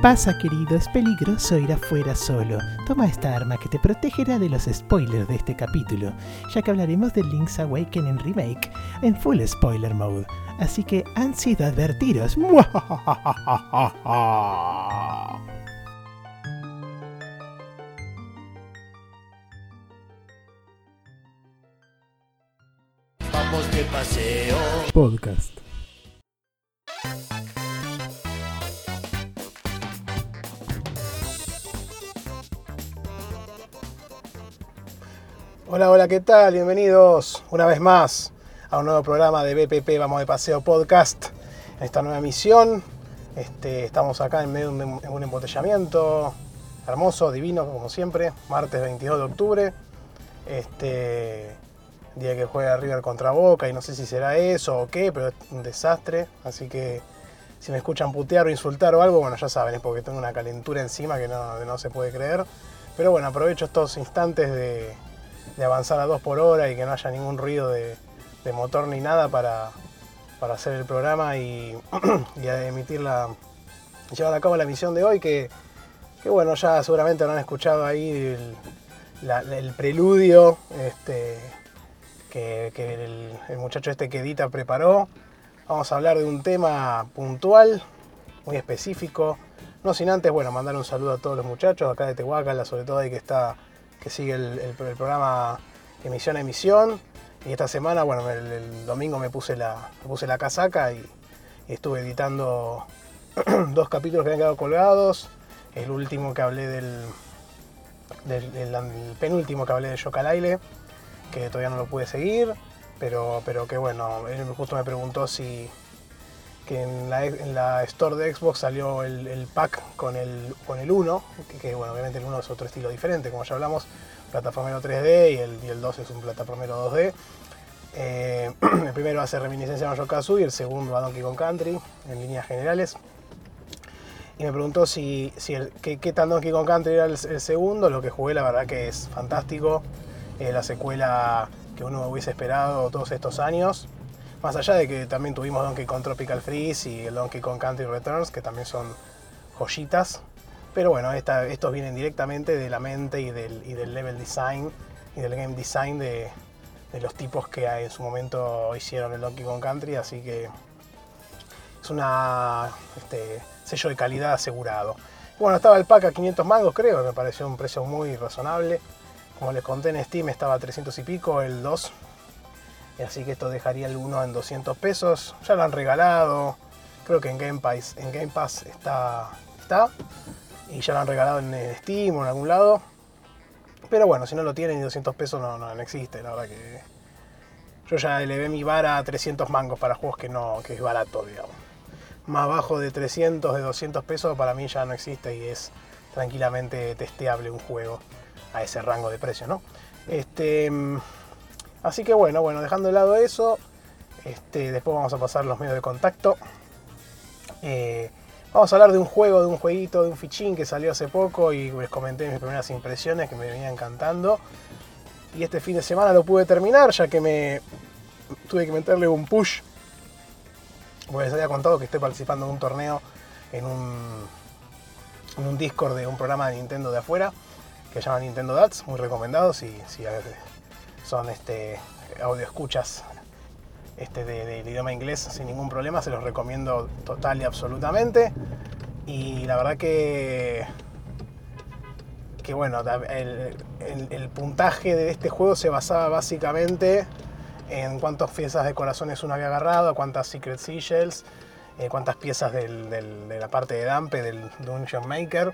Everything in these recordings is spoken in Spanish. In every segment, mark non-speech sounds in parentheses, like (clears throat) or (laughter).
pasa, querido? Es peligroso ir afuera solo. Toma esta arma que te protegerá de los spoilers de este capítulo, ya que hablaremos de Link's Awakening Remake en full spoiler mode. Así que han sido advertidos. Vamos de paseo. Podcast. Hola, hola, ¿qué tal? Bienvenidos una vez más a un nuevo programa de BPP Vamos de Paseo Podcast. En esta nueva misión, este, estamos acá en medio de un, en un embotellamiento hermoso, divino, como siempre, martes 22 de octubre. Este día que juega River contra Boca y no sé si será eso o qué, pero es un desastre. Así que si me escuchan putear o insultar o algo, bueno, ya saben, es porque tengo una calentura encima que no, no se puede creer. Pero bueno, aprovecho estos instantes de, de avanzar a 2 por hora y que no haya ningún ruido de, motor ni nada para, para hacer el programa y, (clears throat) y llevar a cabo la misión de hoy que, que bueno, ya seguramente habrán escuchado ahí el preludio este, que, que el, el muchacho este que Edita preparó. Vamos a hablar de un tema puntual, muy específico. No sin antes, bueno, mandar un saludo a todos los muchachos acá de Tehuacala, sobre todo ahí que está, que sigue el, programa emisión a emisión. Y esta semana, bueno, el, domingo me puse la, me puse la casaca y, estuve editando (clears throat) dos capítulos que habían quedado colgados. El último que hablé del, del, del- el penúltimo que hablé de Yokalaile, que todavía no lo pude seguir, pero, pero que bueno, él justo me preguntó si que en la, store de Xbox salió el, pack con el, con el 1, que, bueno, obviamente el 1 es otro estilo diferente, como ya hablamos, plataformero 3D y el, y el 2 es un plataformero 2D. Eh, (clears throat) el primero hace reminiscencia a Banjo y el segundo a Donkey Kong Country, en líneas generales. Y me preguntó si, si el- qué, qué tan Donkey Kong Country era el, el segundo. Lo que jugué, la verdad que es fantástico. Eh, la secuela que uno hubiese esperado todos estos años. Más allá de que también tuvimos Donkey Kong Tropical Freeze y el Donkey Kong Country Returns, que también son joyitas. Pero bueno, estos vienen directamente de la mente y del, level design y del game design de, los tipos que en su momento hicieron el Donkey Kong Country. Así que es una este, sello de calidad asegurado. Bueno, estaba el pack a 500 mangos, creo, me pareció un precio muy razonable. Como les conté en Steam estaba a 300 y pico el 2. Así que esto dejaría 1 en 200 pesos. Ya lo han regalado. Creo que en Game Pass, está, está. Y ya lo han regalado en Steam o en algún lado. Pero bueno, si no lo tienen y 200 pesos no, no, no existe, la verdad que... Yo ya elevé mi vara a 300 mangos para juegos que no que es barato, digamos. Más bajo de 300, de 200 pesos para mí ya no existe y es tranquilamente testeable un juego a ese rango de precio, ¿no? Este, mm, así que bueno, bueno, dejando de lado eso, este, después vamos a pasar los medios de contacto. Eh, vamos a hablar de un juego, de un jueguito, de un fichín que salió hace poco y les comenté mis primeras impresiones que me venía encantando. Y este fin de semana lo pude terminar ya que me tuve que meterle un push. Porque les había contado que estoy participando en un torneo en un, en un Discord de un programa de Nintendo de afuera que se llama Nintendo Dats, muy recomendado si, si son este, audio escuchas este, de, del idioma inglés sin ningún problema, se los recomiendo total y absolutamente. Y la verdad que, que bueno, el, el- puntaje de este juego se basaba básicamente en cuántas piezas de corazones uno había agarrado, cuántas Secret Seashells, eh, cuántas piezas de la parte de Dampe, del Dungeon Maker.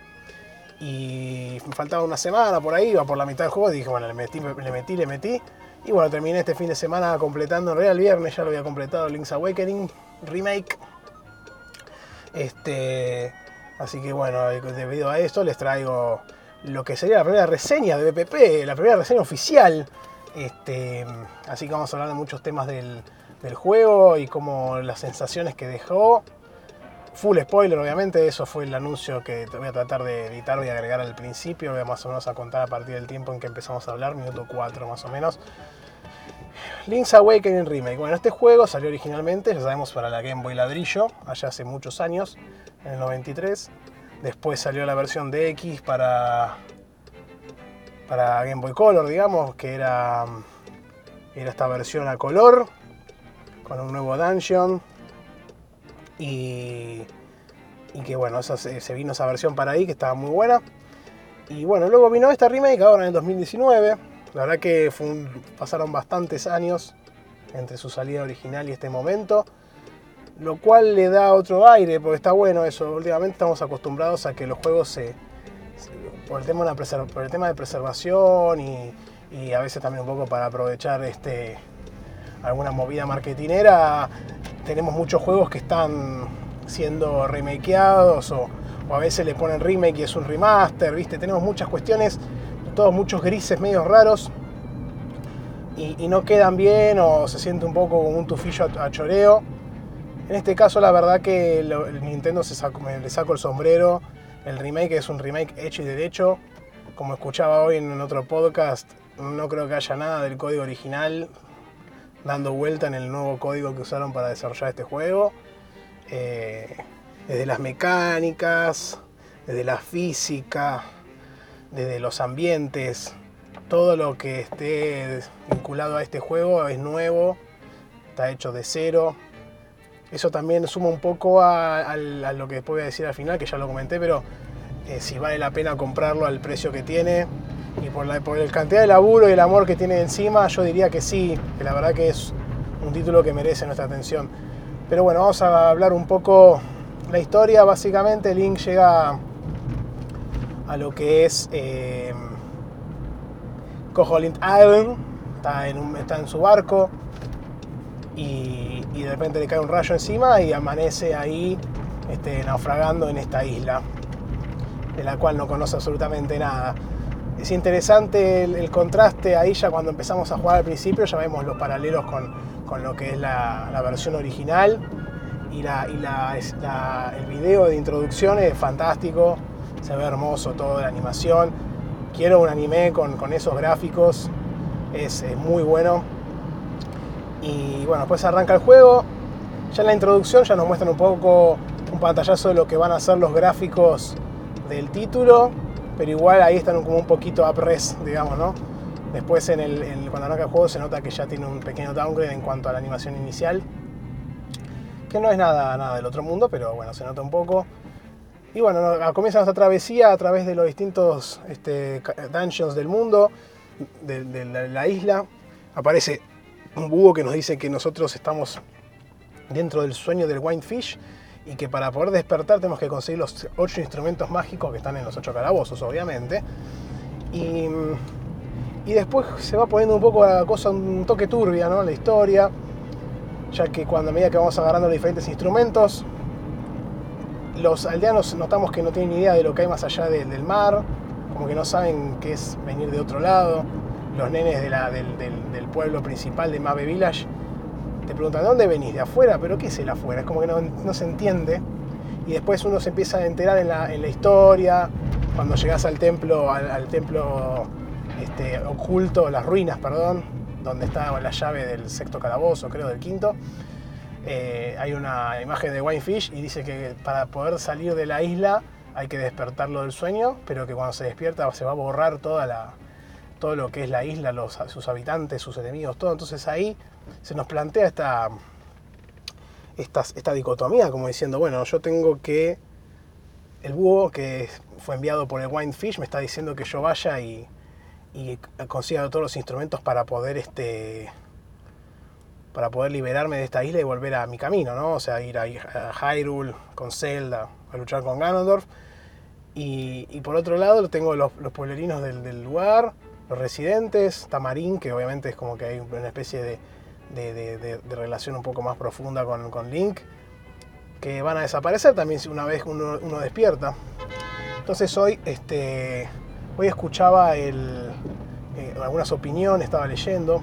Y faltaba una semana por ahí, iba por la mitad del juego dije, bueno, le metí, le metí, le metí. Y bueno, terminé este fin de semana completando, en realidad viernes ya lo había completado Link's Awakening Remake. Este, así que bueno, debido a esto les traigo lo que sería la primera reseña de BPP, la primera reseña oficial. Este, así que vamos a hablar de muchos temas del, del juego y como las sensaciones que dejó. Full spoiler, obviamente, eso fue el anuncio que voy a tratar de editar, a agregar al principio, voy a más o menos a contar a partir del tiempo en que empezamos a hablar, minuto 4 más o menos. Link's Awakening Remake. Bueno, este juego salió originalmente, ya sabemos, para la Game Boy Ladrillo, allá hace muchos años, en el 93. Después salió la versión de X para, para Game Boy Color, digamos, que era, era esta versión a color, con un nuevo dungeon. Y, que bueno, se, se vino esa versión para ahí, que estaba muy buena. Y bueno, luego vino esta remake ahora en el 2019. La verdad que pasaron bastantes años entre su salida original y este momento. Lo cual le da otro aire, porque está bueno eso. Últimamente estamos acostumbrados a que los juegos se. por, el tema de preservación y, a veces también un poco para aprovechar este, alguna movida marketinera, tenemos muchos juegos que están siendo remakeados o a veces le ponen remake y es un remaster, ¿viste? Tenemos muchas cuestiones, todos muchos grises medios raros y, no quedan bien o se siente un poco como un tufillo a, choreo. En este caso la verdad que el Nintendo se le saco el sombrero, el remake es un remake hecho y derecho, como escuchaba hoy en otro podcast, no creo que haya nada del código original dando vuelta en el nuevo código que usaron para desarrollar este juego. Eh, desde las mecánicas, desde la física, desde los ambientes, todo lo que esté vinculado a este juego es nuevo, está hecho de cero. Eso también suma un poco a, lo que después voy a decir al final, que ya lo comenté, pero eh, si vale la pena comprarlo al precio que tiene y por la, cantidad de laburo y el amor que tiene encima, yo diría que sí, que la verdad que es un título que merece nuestra atención. Pero bueno, vamos a hablar un poco la historia básicamente Link llega a lo que es eh, Island, está en, está en su barco y, de repente le cae un rayo encima y amanece ahí este, naufragando en esta isla, de la cual no conoce absolutamente nada. Es interesante el, contraste ahí ya cuando empezamos a jugar al principio, ya vemos los paralelos con, con lo que es la, versión original y, la, el video de introducción es fantástico, se ve hermoso todo la animación. Quiero un anime con, esos gráficos, es, muy bueno. Y bueno, después arranca el juego. Ya en la introducción ya nos muestran un poco un pantallazo de lo que van a ser los gráficos del título, pero igual ahí están como un poquito up-res, digamos, ¿no? Después en el, cuando arranca el juego se nota que ya tiene un pequeño downgrade en cuanto a la animación inicial que no es nada, nada del otro mundo, pero bueno, se nota un poco. Y bueno, comienza nuestra travesía a través de los distintos este, dungeons del mundo, de, la, isla. Aparece un búho que nos dice que nosotros estamos dentro del sueño del Winefish y que para poder despertar tenemos que conseguir los ocho instrumentos mágicos que están en los ocho calabozos, obviamente. Y, y después se va poniendo un poco la cosa, un toque turbia, ¿no? La historia ya que cuando a medida que vamos agarrando los diferentes instrumentos, los aldeanos notamos que no tienen ni idea de lo que hay más allá del mar, como que no saben qué es venir de otro lado. Los nenes del, pueblo principal de Mabe Village te preguntan, ¿de dónde venís? ¿De afuera? ¿Pero qué es el afuera? Es como que no, se entiende. Y después uno se empieza a enterar en la, historia, cuando llegas al templo, al, templo este, oculto, las ruinas, perdón, donde está la llave del sexto calabozo, creo, del quinto. Eh, hay una imagen de Winefish y dice que para poder salir de la isla hay que despertarlo del sueño, pero que cuando se despierta se va a borrar toda la, todo lo que es la isla, los, sus habitantes, sus enemigos, todo. Entonces ahí se nos plantea esta, esta, dicotomía, como diciendo, bueno, yo tengo que... El búho que fue enviado por el Winefish me está diciendo que yo vaya y, consiga todos los instrumentos para poder este para poder liberarme de esta isla y volver a mi camino, ¿no? O sea, ir a, Hyrule con Zelda, a luchar con Ganondorf. Y, por otro lado tengo los, los pueblerinos del, lugar, los residentes, Tamarín, que obviamente es como que hay una especie de, de, relación un poco más profunda con, con, Link, que van a desaparecer también una vez uno, uno despierta. Entonces hoy este, Hoy escuchaba eh, algunas opiniones, estaba leyendo.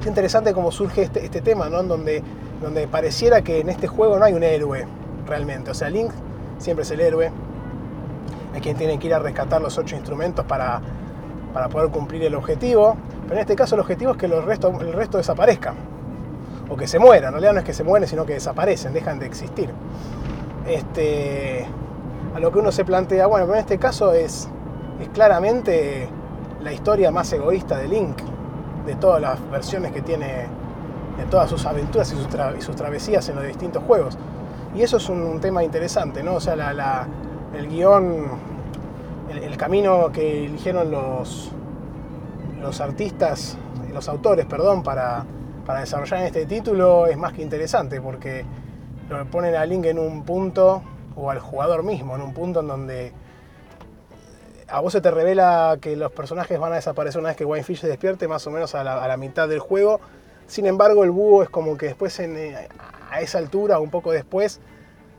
Es interesante cómo surge este, este tema, ¿no? Donde, donde pareciera que en este juego no hay un héroe realmente. O sea, Link siempre es el héroe. Es quien tiene que ir a rescatar los ocho instrumentos para, para poder cumplir el objetivo. Pero en este caso el objetivo es que el resto, desaparezca. O que se mueran. En realidad no es que se mueren, sino que desaparecen, dejan de existir. Este, a lo que uno se plantea, bueno, pero en este caso es, es claramente la historia más egoísta de Link, de todas las versiones que tiene, de todas sus aventuras y sus, sus travesías en los distintos juegos. Y eso es un, tema interesante, ¿no? O sea, la- el guion, el, camino que eligieron los, los artistas, los autores, perdón, para, para desarrollar este título es más que interesante porque lo ponen a Link en un punto, o al jugador mismo, en un punto en donde a vos se te revela que los personajes van a desaparecer una vez que Winefish se despierte, más o menos a la, a la mitad del juego. Sin embargo, el búho es como que después, en, eh, a esa altura, un poco después,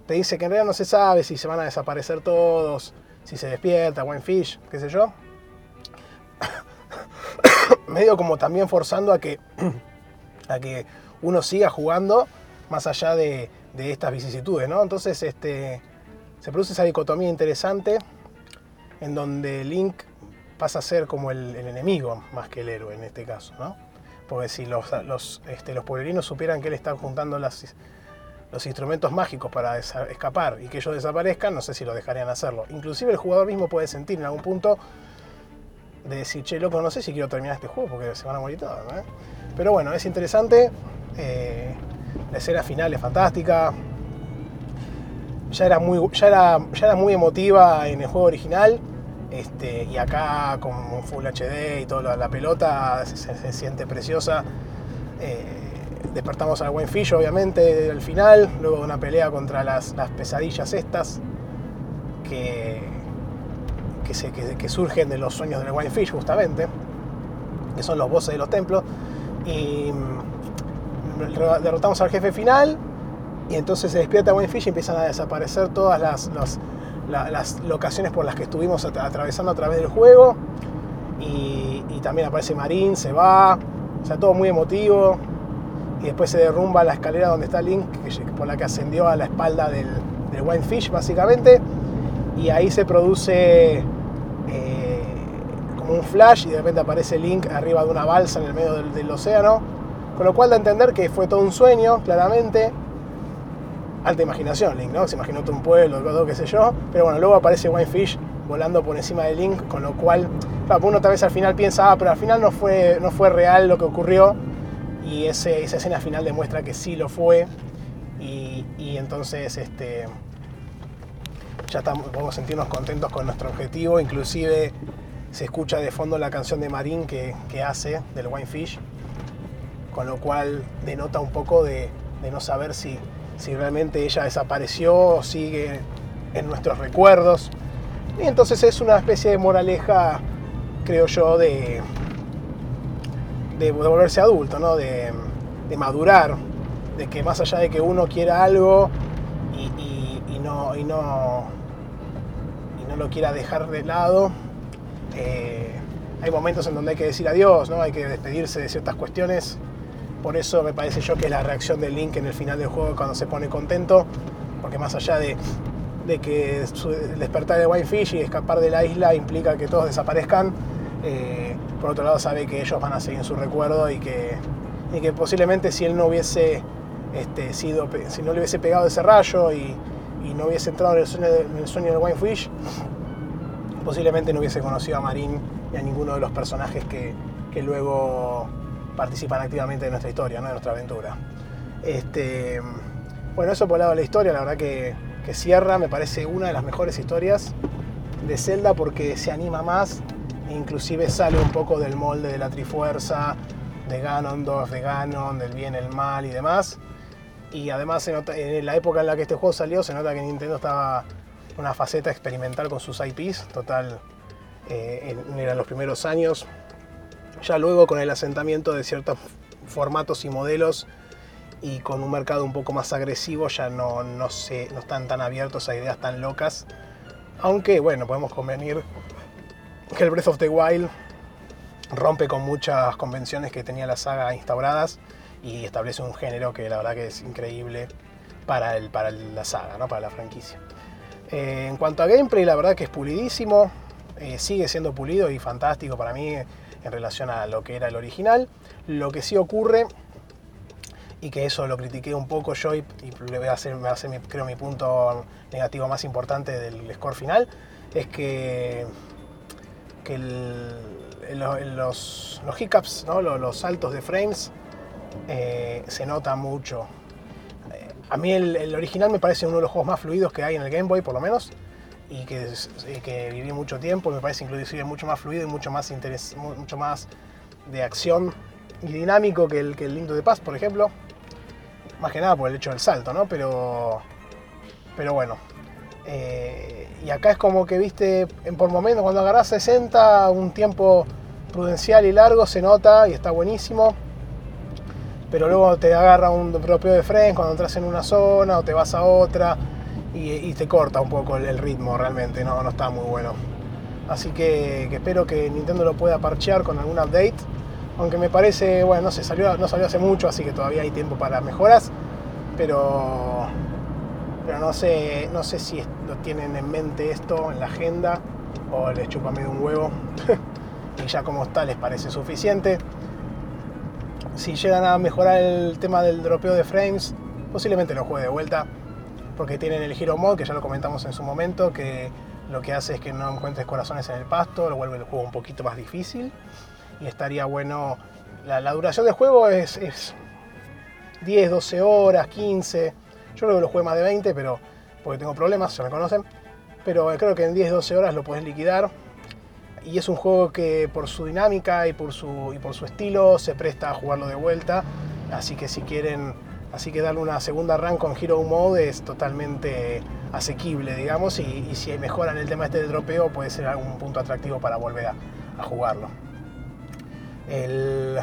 te dice que en realidad no se sabe si se van a desaparecer todos, si se despierta Winefish, qué sé yo. (coughs) Medio como también forzando a que, (coughs) a que uno siga jugando más allá de, de estas vicisitudes, ¿no? Entonces, este, se produce esa dicotomía interesante en donde Link pasa a ser como el, el enemigo más que el héroe en este caso, ¿no? Porque si los, los, este, los pueblerinos supieran que él está juntando las, los instrumentos mágicos para escapar y que ellos desaparezcan, no sé si lo dejarían hacerlo. Inclusive el jugador mismo puede sentir en algún punto de decir, che, loco, no sé si quiero terminar este juego porque se van a morir todos. Pero bueno, es interesante. eh, la escena final es fantástica. Ya era muy, ya era, ya era muy emotiva en el juego original. Este, y acá con Full HD y toda la, pelota se siente preciosa. Eh, despertamos al Winefish obviamente al final, luego de una pelea contra las, las pesadillas estas que, que, se- que- que surgen de los sueños del Winefish justamente, que son los bosses de los templos. Y mm, derrotamos al jefe final y entonces se despierta Winefish y empiezan a desaparecer todas las, las- la- las locaciones por las que estuvimos at- atravesando a través del juego. Y, y también aparece Marín, se va, o sea, todo muy emotivo. Y después se derrumba la escalera donde está Link, que- por la que ascendió a la espalda del, del Winefish, básicamente. Y ahí se produce eh, como un flash y de repente aparece Link arriba de una balsa en el medio del, océano. Con lo cual da a entender que fue todo un sueño, claramente. Alta imaginación, Link, ¿no? Se imaginó todo un pueblo, todo qué sé yo. Pero bueno, luego aparece Winefish volando por encima de Link, con lo cual, claro, uno tal vez al final piensa, ah, pero al final no fue, no fue real lo que ocurrió. Y esa escena final demuestra que sí lo fue. Y, y entonces, este, ya estamos, podemos sentirnos contentos con nuestro objetivo. Inclusive se escucha de fondo la canción de Marín que, que hace del Winefish, con lo cual denota un poco de, de no saber si, si realmente ella desapareció o sigue en nuestros recuerdos. Y entonces es una especie de moraleja, creo yo, de, de, volverse adulto, ¿no? de, de madurar, de que más allá de que uno quiera algo y, no, y, no, y no lo quiera dejar de lado, eh, hay momentos en donde hay que decir adiós, ¿no? hay que despedirse de ciertas cuestiones. Por eso me parece yo que la reacción de Link en el final del juego cuando se pone contento, porque más allá de, de que su- el despertar de Winefish y escapar de la isla implica que todos desaparezcan, eh, por otro lado sabe que ellos van a seguir en su recuerdo y que, y que posiblemente si él no hubiese este, sido, si no le hubiese pegado ese rayo y, y no hubiese entrado en el sueño, de- en el del Winefish, posiblemente no hubiese conocido a Marín y a ninguno de los personajes que, que luego participan activamente de nuestra historia, ¿no? de nuestra aventura. Este, bueno, eso por el lado de la historia, la verdad que, que cierra, me parece una de las mejores historias de Zelda porque se anima más, inclusive sale un poco del molde de la Trifuerza, de Ganondorf, de Ganon, del bien, el mal y demás. Y además se nota- en la época en la que este juego salió se nota que Nintendo estaba una faceta experimental con sus IPs, total, eh, en- eran los primeros años. Ya luego con el asentamiento de ciertos formatos y modelos y con un mercado un poco más agresivo ya no, no están tan abiertos a ideas tan locas. Aunque bueno, podemos convenir que el Breath of the Wild rompe con muchas convenciones que tenía la saga instauradas y establece un género que la verdad que es increíble para, el, para la saga, ¿no? para la franquicia. Eh, en cuanto a gameplay, la verdad que es pulidísimo, eh, sigue siendo pulido y fantástico para mí en relación a lo que era el original. Lo que sí ocurre y que eso lo critiqué un poco yo y, le voy a hacer, me hace mi, creo mi punto negativo más importante del score final, es que, que los, los hiccups, ¿no? los, los saltos de frames, eh, se nota mucho. Eh, a mí el, el original me parece uno de los juegos más fluidos que hay en el Game Boy, por lo menos, y que, que viví mucho tiempo, me parece inclusive mucho más fluido y mucho más, mu- mucho más de acción y dinámico que el, que el Link to the Past, por ejemplo. Más que nada por el hecho del salto, ¿no? Pero, pero bueno. Eh, y acá es como que, viste, en por momentos cuando agarrás 60, un tiempo prudencial y largo se nota y está buenísimo. Pero luego te agarra un propio de frames cuando entras en una zona o te vas a otra y, te corta un poco el, ritmo realmente, no, no está muy bueno. Así que, que espero que Nintendo lo pueda parchear con algún update. Aunque me parece, bueno, no sé, salió, no salió hace mucho, así que todavía hay tiempo para mejoras. Pero, pero no sé, no sé si lo tienen en mente esto en la agenda o les chupa medio un huevo. (laughs) y ya como está les parece suficiente. Si llegan a mejorar el tema del dropeo de frames, posiblemente lo juegue de vuelta. Porque tienen el Hero Mode, que ya lo comentamos en su momento, que lo que hace es que no encuentres corazones en el pasto, lo vuelve el juego un poquito más difícil. Y estaría bueno. La, la duración del juego es, es 10, 12 horas, 15. Yo creo que lo jugué más de 20, pero porque tengo problemas, ya me conocen. Pero creo que en 10, 12 horas lo puedes liquidar. Y es un juego que por su dinámica y por su, y por su estilo se presta a jugarlo de vuelta. Así que si quieren, así que darle una segunda run con Hero Mode es totalmente asequible, digamos. Y, y si mejoran el tema este del dropeo puede ser algún punto atractivo para volver a, a jugarlo. El...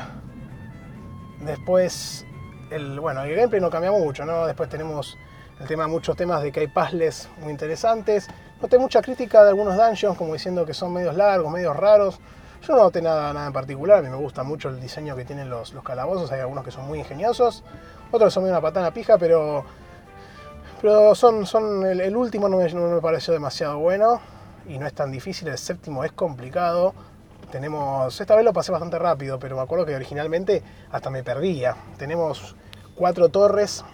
Después, el, bueno, el gameplay no cambia mucho, ¿no? Después tenemos el tema, muchos temas de que hay puzzles muy interesantes. Noté mucha crítica de algunos dungeons, como diciendo que son medios largos, medios raros. Yo no noté nada, nada en particular, a mí me gusta mucho el diseño que tienen los, calabozos, hay algunos que son muy ingeniosos, otros son medio una patana pija, pero, pero son, son el, el último no me, no me pareció demasiado bueno y no es tan difícil, el séptimo es complicado. Tenemos, esta vez lo pasé bastante rápido, pero me acuerdo que originalmente hasta me perdía. Tenemos cuatro torres,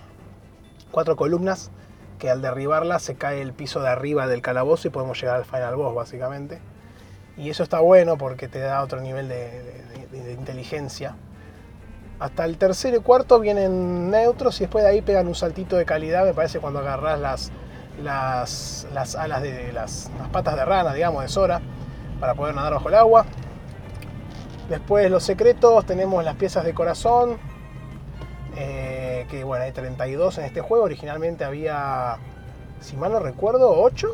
cuatro columnas, que al derribarlas se cae el piso de arriba del calabozo y podemos llegar al final boss básicamente. Y eso está bueno porque te da otro nivel de, inteligencia. Hasta el tercero y cuarto vienen neutros y después de ahí pegan un saltito de calidad, me parece, cuando agarras las, las, las alas de las, las patas de rana, digamos, de Sora, para poder nadar bajo el agua. Después los secretos, tenemos las piezas de corazón, eh, que bueno, hay 32 en este juego. Originalmente había, si mal no recuerdo, 8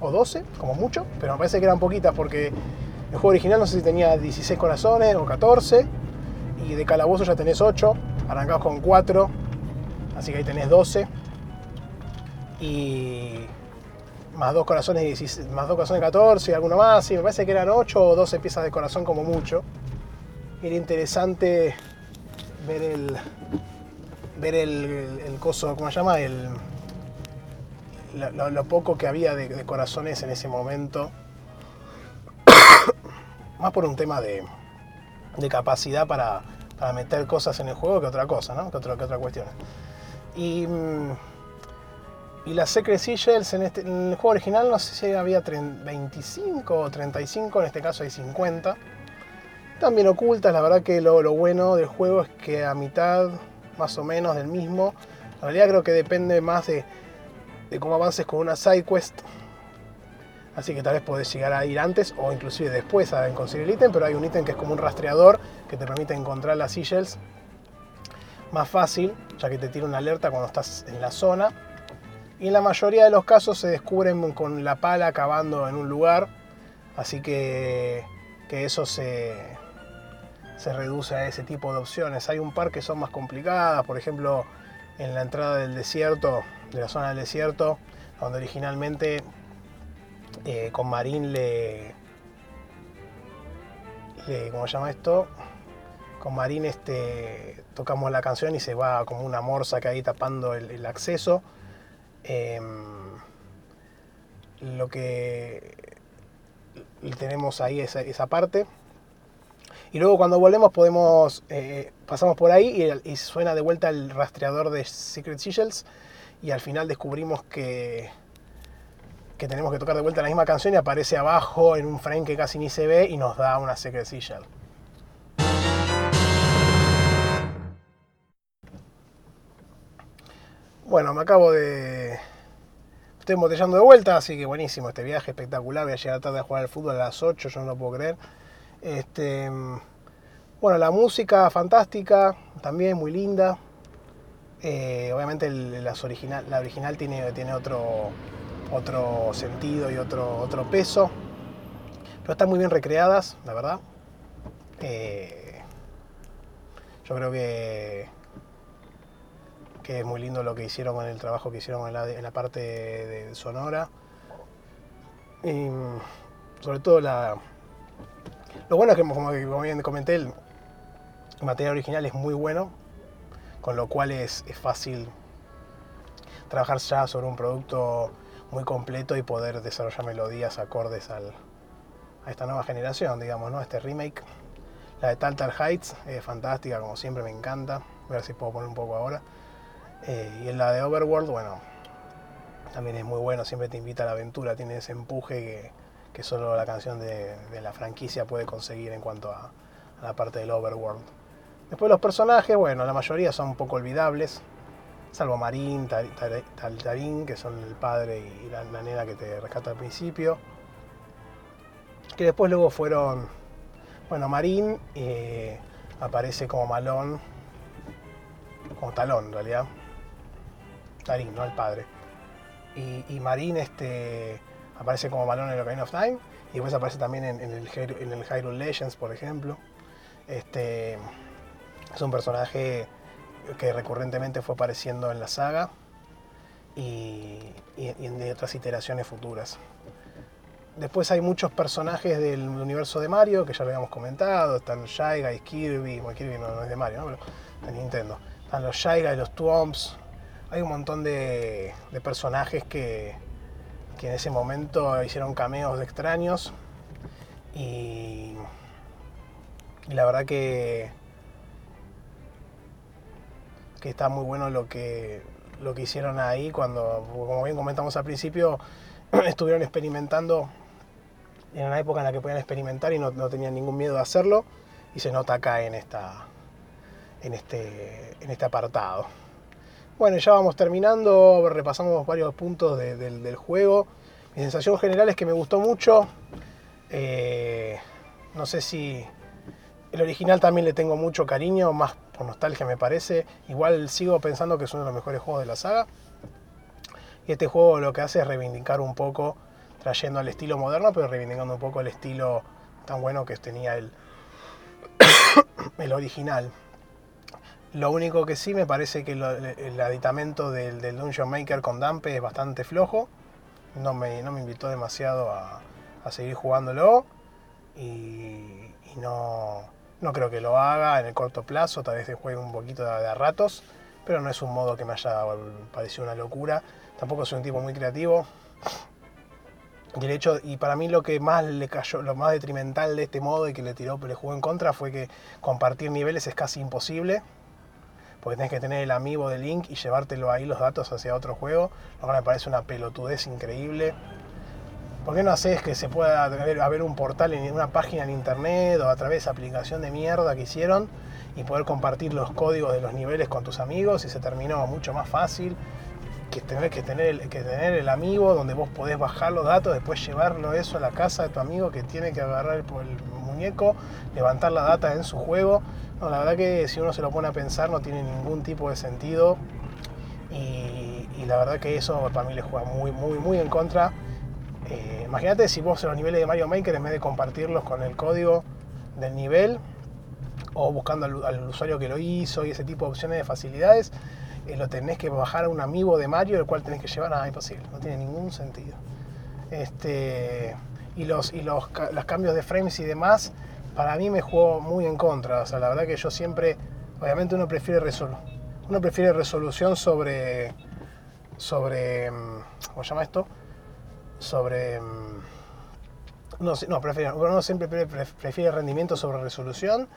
o 12, como mucho, pero me parece que eran poquitas porque el juego original no sé si tenía 16 corazones o 14, y de calabozo ya tenés 8, arrancás con 4, así que ahí tenés 12. Y más dos corazones, 16 más dos corazones 14 y alguno más, sí, me parece que eran 8 o 12 piezas de corazón como mucho. Era interesante ver el ver el, el, coso, ¿cómo se llama? El, lo, poco que había de, corazones en ese momento. (coughs) Más por un tema de, de capacidad para, para meter cosas en el juego que otra cosa, ¿no? Que otra, que otra cuestión. Y, mm, y las Secret Sigils en, este, en el juego original no sé si había 30 25 o 35, en este caso hay 50 también ocultas. La verdad que lo, bueno del juego es que a mitad más o menos del mismo, en realidad creo que depende más de, de cómo avances con una side quest. Así que tal vez podés llegar a ir antes o inclusive después a conseguir el ítem, pero hay un ítem que es como un rastreador que te permite encontrar las sigils más fácil, ya que te tira una alerta cuando estás en la zona. Y en la mayoría de los casos se descubren con la pala cavando en un lugar, así que, que eso se, se reduce a ese tipo de opciones. Hay un par que son más complicadas, por ejemplo, en la entrada del desierto, de la zona del desierto, donde originalmente eh, con Marín le, le. ¿Cómo se llama esto? Con Marín este, tocamos la canción y se va como una morsa que ahí tapando el, el acceso. Em, lo que tenemos ahí esa, esa parte. Y luego cuando volvemos podemos, eh, pasamos por ahí y, suena de vuelta el rastreador de Secret Sigils y al final descubrimos que, que tenemos que tocar de vuelta la misma canción y aparece abajo en un frame que casi ni se ve y nos da una Secret Sigil. Bueno, me acabo de... Estoy embotellando de vuelta, así que buenísimo este viaje, espectacular. Voy a llegar tarde a jugar al fútbol a las 8, yo no lo puedo creer. Este, bueno, la música fantástica, también muy linda. Eh, obviamente las original, la original tiene, tiene otro, otro sentido y otro, otro peso. Pero están muy bien recreadas, la verdad. Eh, yo creo que, que es muy lindo lo que hicieron con el trabajo que hicieron en la, parte sonora. Y mm, sobre todo la... Lo bueno es que, como, bien comenté, el material original es muy bueno, con lo cual es, es fácil trabajar ya sobre un producto muy completo y poder desarrollar melodías acordes al, a esta nueva generación, digamos, ¿no? Este remake. La de Taltal Heights es fantástica, como siempre me encanta. A ver si puedo poner un poco ahora. Eh, y en la de Overworld, bueno, también es muy bueno, siempre te invita a la aventura, tiene ese empuje que, solo la canción de, la franquicia puede conseguir en cuanto a, la parte del Overworld. Después los personajes, bueno, la mayoría son un poco olvidables, salvo Marín, Tar- que son el padre y la, la nena que te rescata al principio. Que después luego fueron, bueno, Marín eh, aparece como Malón, como Talón en realidad. Tarín, no el padre. Y, y Marín este, aparece como Malón en Ocarina of Time. Y después aparece también en, el, en Hyrule Legends, por ejemplo. Este, es un personaje que recurrentemente fue apareciendo en la saga y, en otras iteraciones futuras. Después hay muchos personajes del universo de Mario que ya lo habíamos comentado. Están los Shy Guys, Kirby. Bueno, Kirby no, no es de Mario, ¿no? pero de Nintendo. Están los Shy Guys, los Twomps. Hay un montón de, personajes que, que en ese momento hicieron cameos de extraños. Y, y la verdad que, que está muy bueno lo que, lo que hicieron ahí cuando, como bien comentamos al principio, (clears throat) estuvieron experimentando en una época en la que podían experimentar y no, no tenían ningún miedo de hacerlo y se nota acá en, esta, en, este, en este apartado. Bueno, ya vamos terminando, repasamos varios puntos de- del, del juego. Mi sensación general es que me gustó mucho. Eh, no sé si el original también le tengo mucho cariño, más por nostalgia me parece. Igual sigo pensando que es uno de los mejores juegos de la saga. Y este juego lo que hace es reivindicar un poco, trayendo al estilo moderno, pero reivindicando un poco el estilo tan bueno que tenía el, (coughs) el original. Lo único que sí me parece que el aditamento del, del Dungeon Maker con Dampe es bastante flojo. No me, no me invitó demasiado a, a seguir jugándolo. Y, no, no creo que lo haga en el corto plazo. Tal vez juegue un poquito de, de a ratos. Pero no es un modo que me haya parecido una locura. Tampoco soy un tipo muy creativo. Y el hecho, y para mí lo que más le cayó, lo más detrimental de este modo y que le tiró, le jugó en contra fue que compartir niveles es casi imposible. Porque tenés que tener el amiibo de Link y llevártelo ahí los datos hacia otro juego. Lo me parece una pelotudez increíble. ¿Por qué no haces que se pueda haber un portal en una página en internet o a través de aplicación de mierda que hicieron y poder compartir los códigos de los niveles con tus amigos y se terminó mucho más fácil que tener que tener el, que tener el amigo donde vos podés bajar los datos, después llevarlo eso a la casa de tu amigo que tiene que agarrar el, el muñeco, levantar la data en su juego. No, la verdad que si uno se lo pone a pensar no tiene ningún tipo de sentido y, la verdad que eso para mí le juega muy, muy, muy en contra. Eh, Imagínate si vos en los niveles de Mario Maker, en vez de compartirlos con el código del nivel o buscando al usuario que lo hizo y ese tipo de opciones de facilidades, lo tenés que bajar a un amigo de Mario, el cual tenés que llevar, nada, imposible, no tiene ningún sentido. Este, y los, y los, los cambios de frames y demás, para mí me jugó muy en contra. O sea, la verdad que yo siempre, obviamente uno prefiere, uno prefiere resolución sobre, sobre, mm, ¿cómo se llama esto? Sobre, mm, uno, no, prefiere, uno siempre pre- pre- prefiere rendimiento sobre resolución,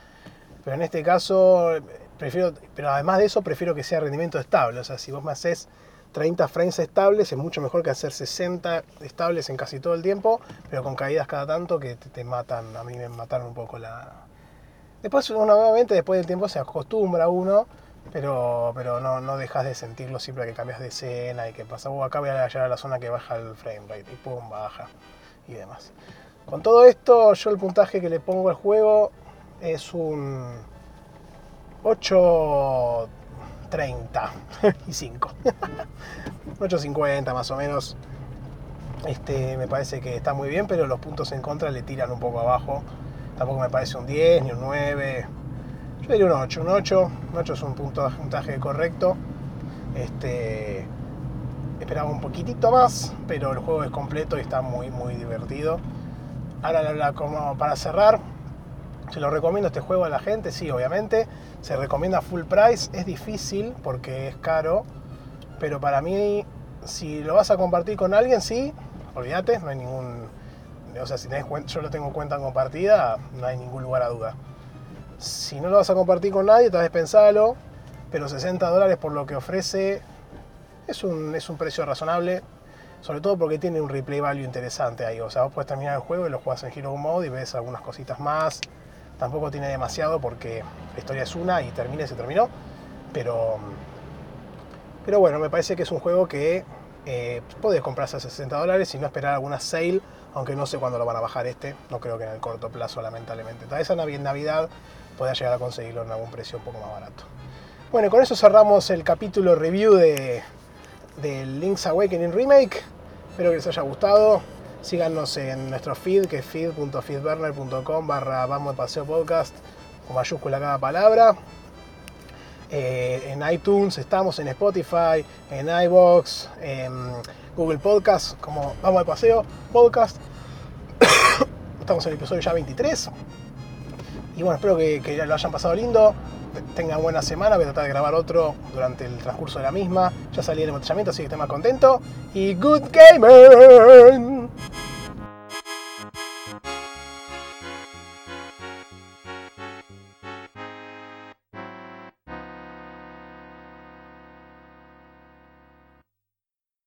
pero en este caso prefiero, pero además de eso prefiero que sea rendimiento estable. O sea, si vos me haces 30 frames estables, es mucho mejor que hacer 60 estables en casi todo el tiempo, pero con caídas cada tanto que te, matan. A mí me mataron un poco la. Después, nuevamente, después del tiempo se acostumbra uno, pero, pero no, no dejas de sentirlo siempre que cambias de escena y que pasa, "Uh, acá voy a llegar a la zona que baja el frame rate y pum, baja y demás. Con todo esto, yo el puntaje que le pongo al juego es un 8.30 y 5. 8.50 (laughs) más o menos. Este, me parece que está muy bien, pero los puntos en contra le tiran un poco abajo. Tampoco me parece un 10 ni un 9. Yo diría un 8. Un 8, un 8 es un punto- puntaje correcto. Este, esperaba un poquitito más, pero el juego es completo y está muy, muy divertido. Ahora, como para cerrar, se lo recomiendo este juego a la gente, sí, obviamente. Se recomienda full price, es difícil porque es caro, pero para mí, si lo vas a compartir con alguien, sí, olvídate, no hay ningún. O sea, si tenés yo lo tengo cuenta compartida, no hay ningún lugar a duda. Si no lo vas a compartir con nadie, tal vez pensalo, pero 60 dólares por lo que ofrece es un, es un precio razonable, sobre todo porque tiene un replay value interesante ahí. O sea, vos puedes terminar el juego y lo jugás en Hero Mode y ves algunas cositas más. Tampoco tiene demasiado porque la historia es una y termina y se terminó. Pero, pero bueno, me parece que es un juego que eh, podés comprarse a 60 dólares y no esperar alguna sale, aunque no sé cuándo lo van a bajar este. No creo que en el corto plazo, lamentablemente. Tal vez en Navi- en Navidad pueda llegar a conseguirlo en algún precio un poco más barato. Bueno, con eso cerramos el capítulo review de, del Link's Awakening Remake. Espero que les haya gustado. Síganos en nuestro feed, que es feed.feedburner.com barra Vamos de Paseo Podcast, con mayúscula cada palabra. Eh, en iTunes estamos, en Spotify, en iBox, en Google Podcast, como Vamos de Paseo Podcast. (coughs) estamos en el episodio ya 23. Y bueno, espero que, que lo hayan pasado lindo. Te- Tengan buena semana. Voy a tratar de grabar otro durante el transcurso de la misma. Ya salí del embotellamiento, así que estoy más contento. Y good gamer.